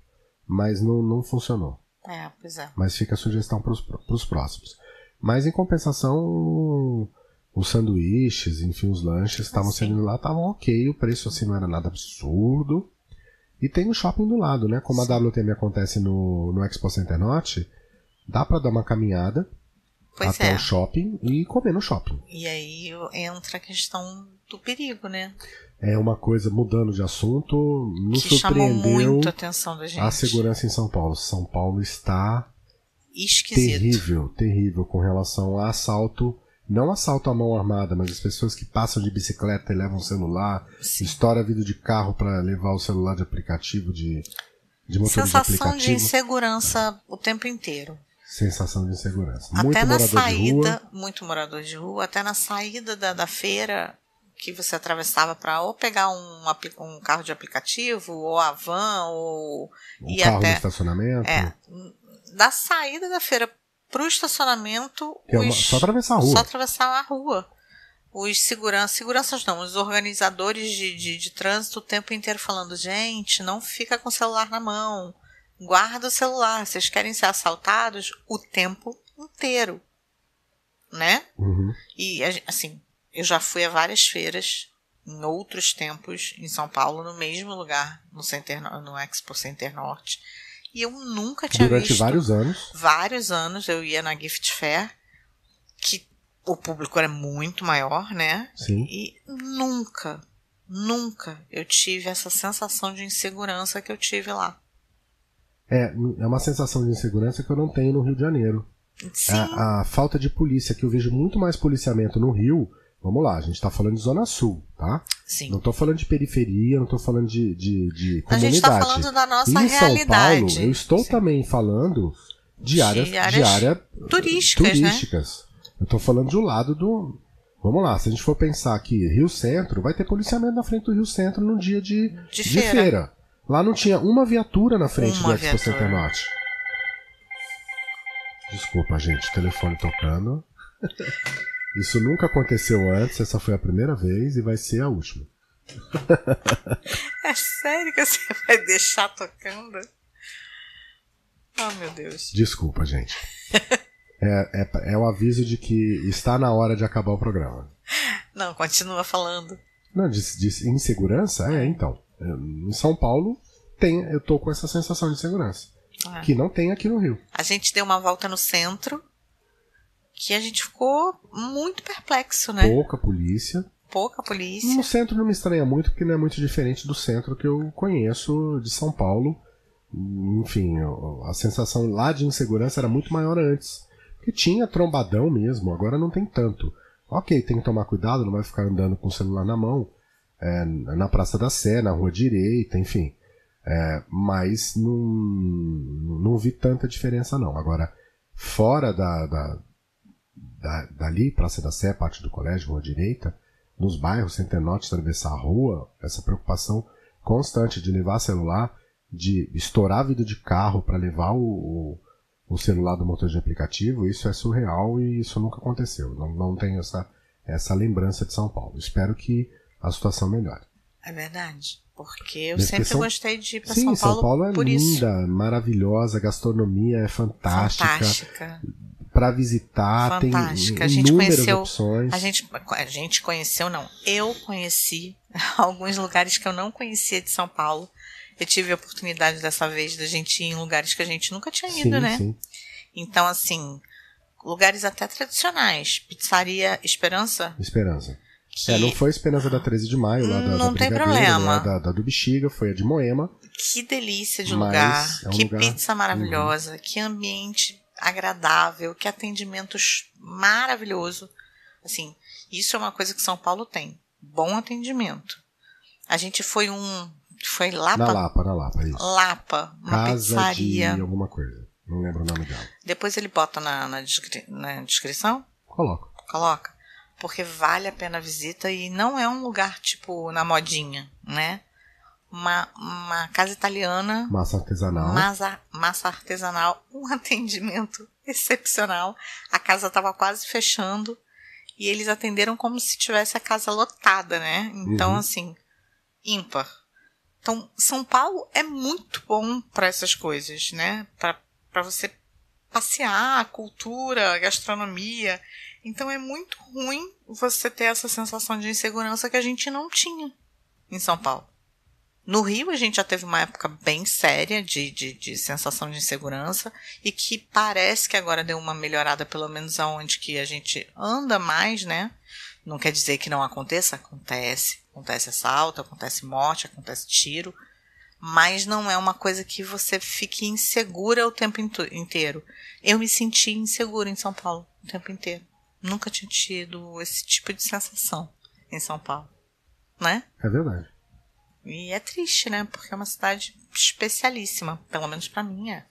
mas não, não funcionou. É, pois é. Mas fica a sugestão para os próximos. Mas em compensação, os sanduíches, enfim, os lanches estavam sendo lá, estavam ok, o preço assim não era nada absurdo. E tem o shopping do lado, né? Como Sim. a WTM acontece no, no Expo Center Norte, dá para dar uma caminhada pois até é. o shopping e comer no shopping. E aí entra a questão do perigo, né? É uma coisa, mudando de assunto, nos que surpreendeu muito a, atenção da gente. a segurança em São Paulo. São Paulo está Esquisito. terrível, terrível com relação a assalto não assalto à mão armada, mas as pessoas que passam de bicicleta e levam o celular, Sim. estoura vidro de carro para levar o celular de aplicativo de, de motorista Sensação de, de insegurança o tempo inteiro. Sensação de insegurança. Até muito na saída, muito morador de rua, até na saída da, da feira que você atravessava para ou pegar um, um carro de aplicativo, ou a van, ou um carro até. No estacionamento. É, da saída da feira pro estacionamento. É uma, só atravessar a rua. Só atravessar a rua. Os seguranças, seguranças não, os organizadores de, de, de trânsito o tempo inteiro falando, gente, não fica com o celular na mão. Guarda o celular. Vocês querem ser assaltados o tempo inteiro. Né? Uhum. E assim, eu já fui a várias feiras em outros tempos em São Paulo, no mesmo lugar, no, Center, no Expo Center Norte. E eu nunca tinha Durante visto. Durante vários anos. Vários anos eu ia na Gift Fair, que o público era muito maior, né? Sim. E nunca, nunca eu tive essa sensação de insegurança que eu tive lá. É, é uma sensação de insegurança que eu não tenho no Rio de Janeiro. Sim. A, a falta de polícia, que eu vejo muito mais policiamento no Rio Vamos lá, a gente está falando de Zona Sul, tá? Sim. Não estou falando de periferia, não estou falando de, de, de comunidade. A gente está falando da nossa em realidade. São Paulo, eu estou Sim. também falando de áreas, de áreas, de área turísticas, turísticas. Né? Eu estou falando de um lado do... Vamos lá, se a gente for pensar aqui, Rio Centro, vai ter policiamento na frente do Rio Centro no dia de, de, de feira. feira. Lá não tinha uma viatura na frente uma do Expo Center Norte. Desculpa, gente, telefone tocando. Isso nunca aconteceu antes, essa foi a primeira vez e vai ser a última. é sério que você vai deixar tocando? Oh, meu Deus. Desculpa, gente. é, é, é o aviso de que está na hora de acabar o programa. Não, continua falando. Não, de, de insegurança? É, então. Em São Paulo, tem, eu tô com essa sensação de insegurança. Ah. Que não tem aqui no Rio. A gente deu uma volta no centro que a gente ficou muito perplexo, né? Pouca polícia. Pouca polícia. No centro não me estranha muito, porque não é muito diferente do centro que eu conheço de São Paulo. Enfim, a sensação lá de insegurança era muito maior antes. Porque tinha trombadão mesmo, agora não tem tanto. Ok, tem que tomar cuidado, não vai ficar andando com o celular na mão. É, na Praça da Sé, na Rua Direita, enfim. É, mas não, não vi tanta diferença não. Agora, fora da, da, da, dali, Praça da Sé, parte do colégio, rua direita, nos bairros, Centenote, atravessar a rua, essa preocupação constante de levar celular, de estourar vidro de carro para levar o, o, o, celular do motor de aplicativo, isso é surreal e isso nunca aconteceu. Não, não tenho essa, essa lembrança de São Paulo. Espero que a situação melhore. É verdade. Porque eu sempre São... gostei de ir para São Paulo. Sim, São Paulo é linda, isso. maravilhosa, a gastronomia é fantástica. Fantástica para visitar, Fantástica. tem inúmeras conheceu, opções. A gente, a gente conheceu, não, eu conheci alguns lugares que eu não conhecia de São Paulo. Eu tive a oportunidade dessa vez da gente ir em lugares que a gente nunca tinha ido, sim, né? Sim. Então, assim, lugares até tradicionais. Pizzaria Esperança. Esperança. Que... É, não foi a Esperança da 13 de maio, lá da, não da tem problema. Da, da, do Bexiga, foi a de Moema. Que delícia de lugar. É um que lugar... pizza maravilhosa. Uhum. Que ambiente agradável, que atendimentos maravilhoso. Assim, isso é uma coisa que São Paulo tem. Bom atendimento. A gente foi um. Foi Lapa? Na Lapa, na Lapa, isso. Lapa, uma Casa pizzaria. De alguma coisa. Não lembro o nome dela. Depois ele bota na, na, descri na descrição? Coloca. Coloca. Porque vale a pena a visita e não é um lugar tipo na modinha, né? uma, uma casa italiana. Massa artesanal. Massa, massa artesanal, um atendimento excepcional. A casa estava quase fechando e eles atenderam como se tivesse a casa lotada, né? Então, uhum. assim, ímpar. Então, São Paulo é muito bom para essas coisas, né? Para você passear, cultura, gastronomia. Então é muito ruim você ter essa sensação de insegurança que a gente não tinha em São Paulo. No Rio, a gente já teve uma época bem séria de, de, de, sensação de insegurança e que parece que agora deu uma melhorada, pelo menos aonde que a gente anda mais, né? Não quer dizer que não aconteça, acontece. Acontece assalto, acontece morte, acontece tiro, mas não é uma coisa que você fique insegura o tempo inteiro. Eu me senti insegura em São Paulo o tempo inteiro. Nunca tinha tido esse tipo de sensação em São Paulo, né? É verdade. E é triste, né? Porque é uma cidade especialíssima, pelo menos para mim é.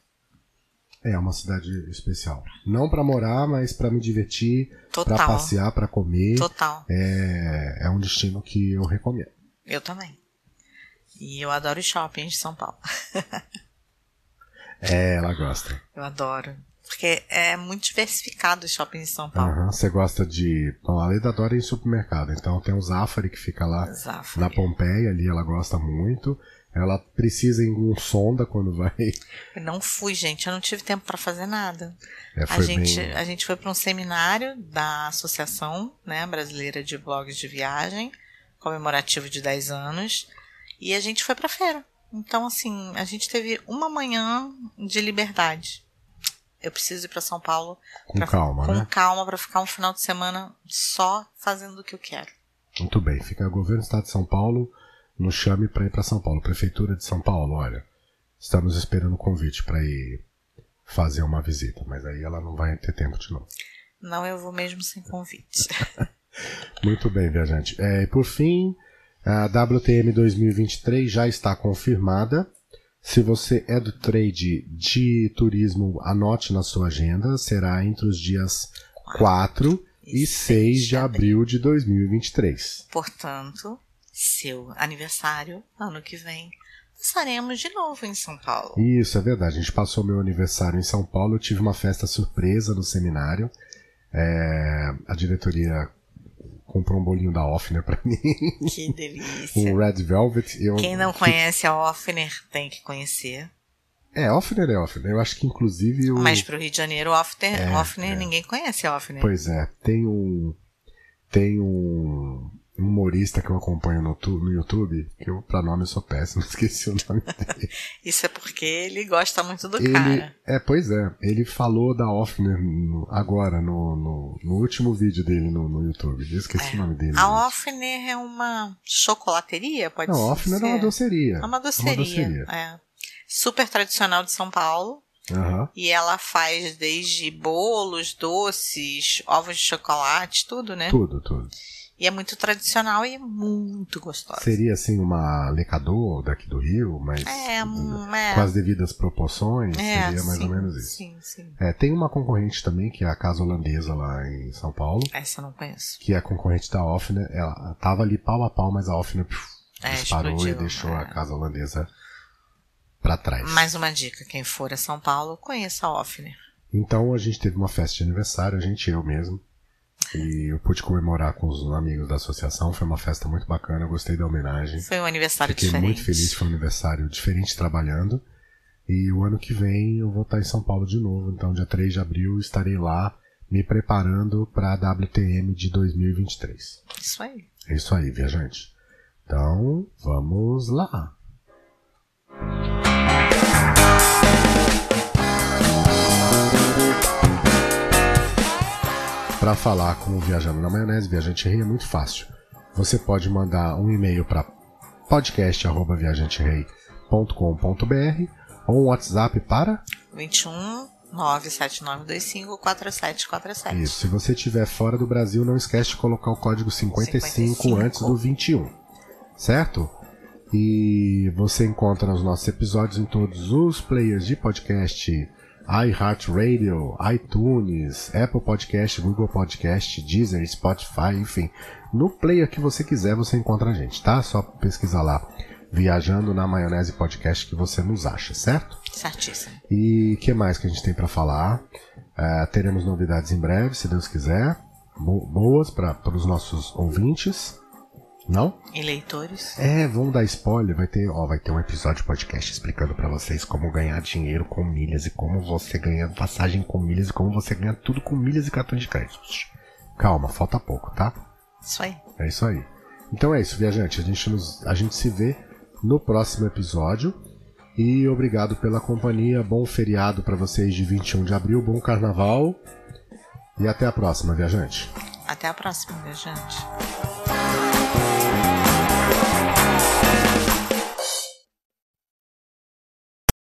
É uma cidade especial. Não para morar, mas para me divertir, para passear, para comer. Total. É, é um destino que eu recomendo. Eu também. E eu adoro shopping de São Paulo. é, ela gosta. Eu adoro. Porque é muito diversificado o shopping de São Paulo. Uhum, você gosta de. Bom, a Leda adora ir em supermercado. Então tem o Zafari que fica lá Zafari. na Pompeia, ali ela gosta muito. Ela precisa ir um sonda quando vai. Eu não fui, gente. Eu não tive tempo para fazer nada. É, a, gente, bem... a gente foi para um seminário da Associação né, Brasileira de Blogs de Viagem, comemorativo de 10 anos. E a gente foi pra feira. Então, assim, a gente teve uma manhã de liberdade. Eu preciso ir para São Paulo com pra, calma, com né? calma para ficar um final de semana só fazendo o que eu quero. Muito bem, fica o governo do estado de São Paulo no chame para ir para São Paulo, prefeitura de São Paulo, olha, estamos esperando o convite para ir fazer uma visita, mas aí ela não vai ter tempo de novo. Não, eu vou mesmo sem convite. Muito bem, viajante. É, e por fim, a WTM 2023 já está confirmada. Se você é do trade de turismo, anote na sua agenda. Será entre os dias 4 e 6 de abril de 2023. Portanto, seu aniversário, ano que vem, estaremos de novo em São Paulo. Isso, é verdade. A gente passou meu aniversário em São Paulo. Eu tive uma festa surpresa no seminário. É, a diretoria comprou um bolinho da Offner pra mim. Que delícia. um Red Velvet. Eu, Quem não conhece a Offner tem que conhecer. É, Offner é Offner. Eu acho que inclusive o. Mas pro Rio de Janeiro, Offner, é, Offner é. ninguém conhece a Offner. Pois é, tem um. Tem um humorista que eu acompanho no, no YouTube, que eu, pra nome, eu sou péssimo, esqueci o nome dele. Isso é porque ele gosta muito do ele, cara. É, pois é. Ele falou da Offner agora, no, no, no, último vídeo dele no, no YouTube. Eu esqueci é. o nome dele. A. Offner é uma chocolateria, pode Não, ser? Não, Offner é uma doceria. É uma doceria. É uma doceria. É. Super tradicional de São Paulo. Uhum. E ela faz desde bolos, doces, ovos de chocolate, tudo, né? Tudo, tudo. E é muito tradicional e é muito gostosa. Seria assim uma lecador daqui do Rio, mas é, é. com as devidas proporções, é, seria mais sim, ou menos isso. Sim, sim. É, tem uma concorrente também, que é a Casa Holandesa lá em São Paulo. Essa eu não conheço. Que é a concorrente da Offner. Ela tava ali pau a pau, mas a Offner é, disparou explodiu, e deixou a Casa Holandesa para trás. Mais uma dica, quem for a São Paulo, conheça a Offner. Então a gente teve uma festa de aniversário, a gente, eu mesmo. E eu pude comemorar com os amigos da associação. Foi uma festa muito bacana, eu gostei da homenagem. Foi um aniversário Fiquei diferente. muito feliz, foi um aniversário diferente trabalhando. E o ano que vem eu vou estar em São Paulo de novo. Então, dia 3 de abril, estarei lá me preparando para a WTM de 2023. Isso aí. É isso aí, viajante. Então, vamos lá. Para falar com o Viajando na Maionese, Viajante Rei é muito fácil. Você pode mandar um e-mail para podcast@viajanterei.com.br ou um WhatsApp para 21 97925 4747. Isso. Se você estiver fora do Brasil, não esquece de colocar o código 55, 55. antes do 21. Certo? E você encontra os nossos episódios em todos os players de podcast iHeartRadio, iTunes, Apple Podcast, Google Podcast, Deezer, Spotify, enfim. No player que você quiser você encontra a gente, tá? Só pesquisar lá Viajando na Maionese Podcast que você nos acha, certo? Certíssimo. E o que mais que a gente tem para falar? Uh, teremos novidades em breve, se Deus quiser. Bo boas para os nossos ouvintes. Não? E leitores? É, vamos dar spoiler. Vai ter, ó, vai ter um episódio de podcast explicando para vocês como ganhar dinheiro com milhas e como você ganha passagem com milhas e como você ganha tudo com milhas e cartões de crédito. Calma, falta pouco, tá? Isso aí. É isso aí. Então é isso, viajante. A gente, nos, a gente se vê no próximo episódio. E obrigado pela companhia. Bom feriado para vocês de 21 de abril. Bom carnaval. E até a próxima, viajante. Até a próxima, viajante.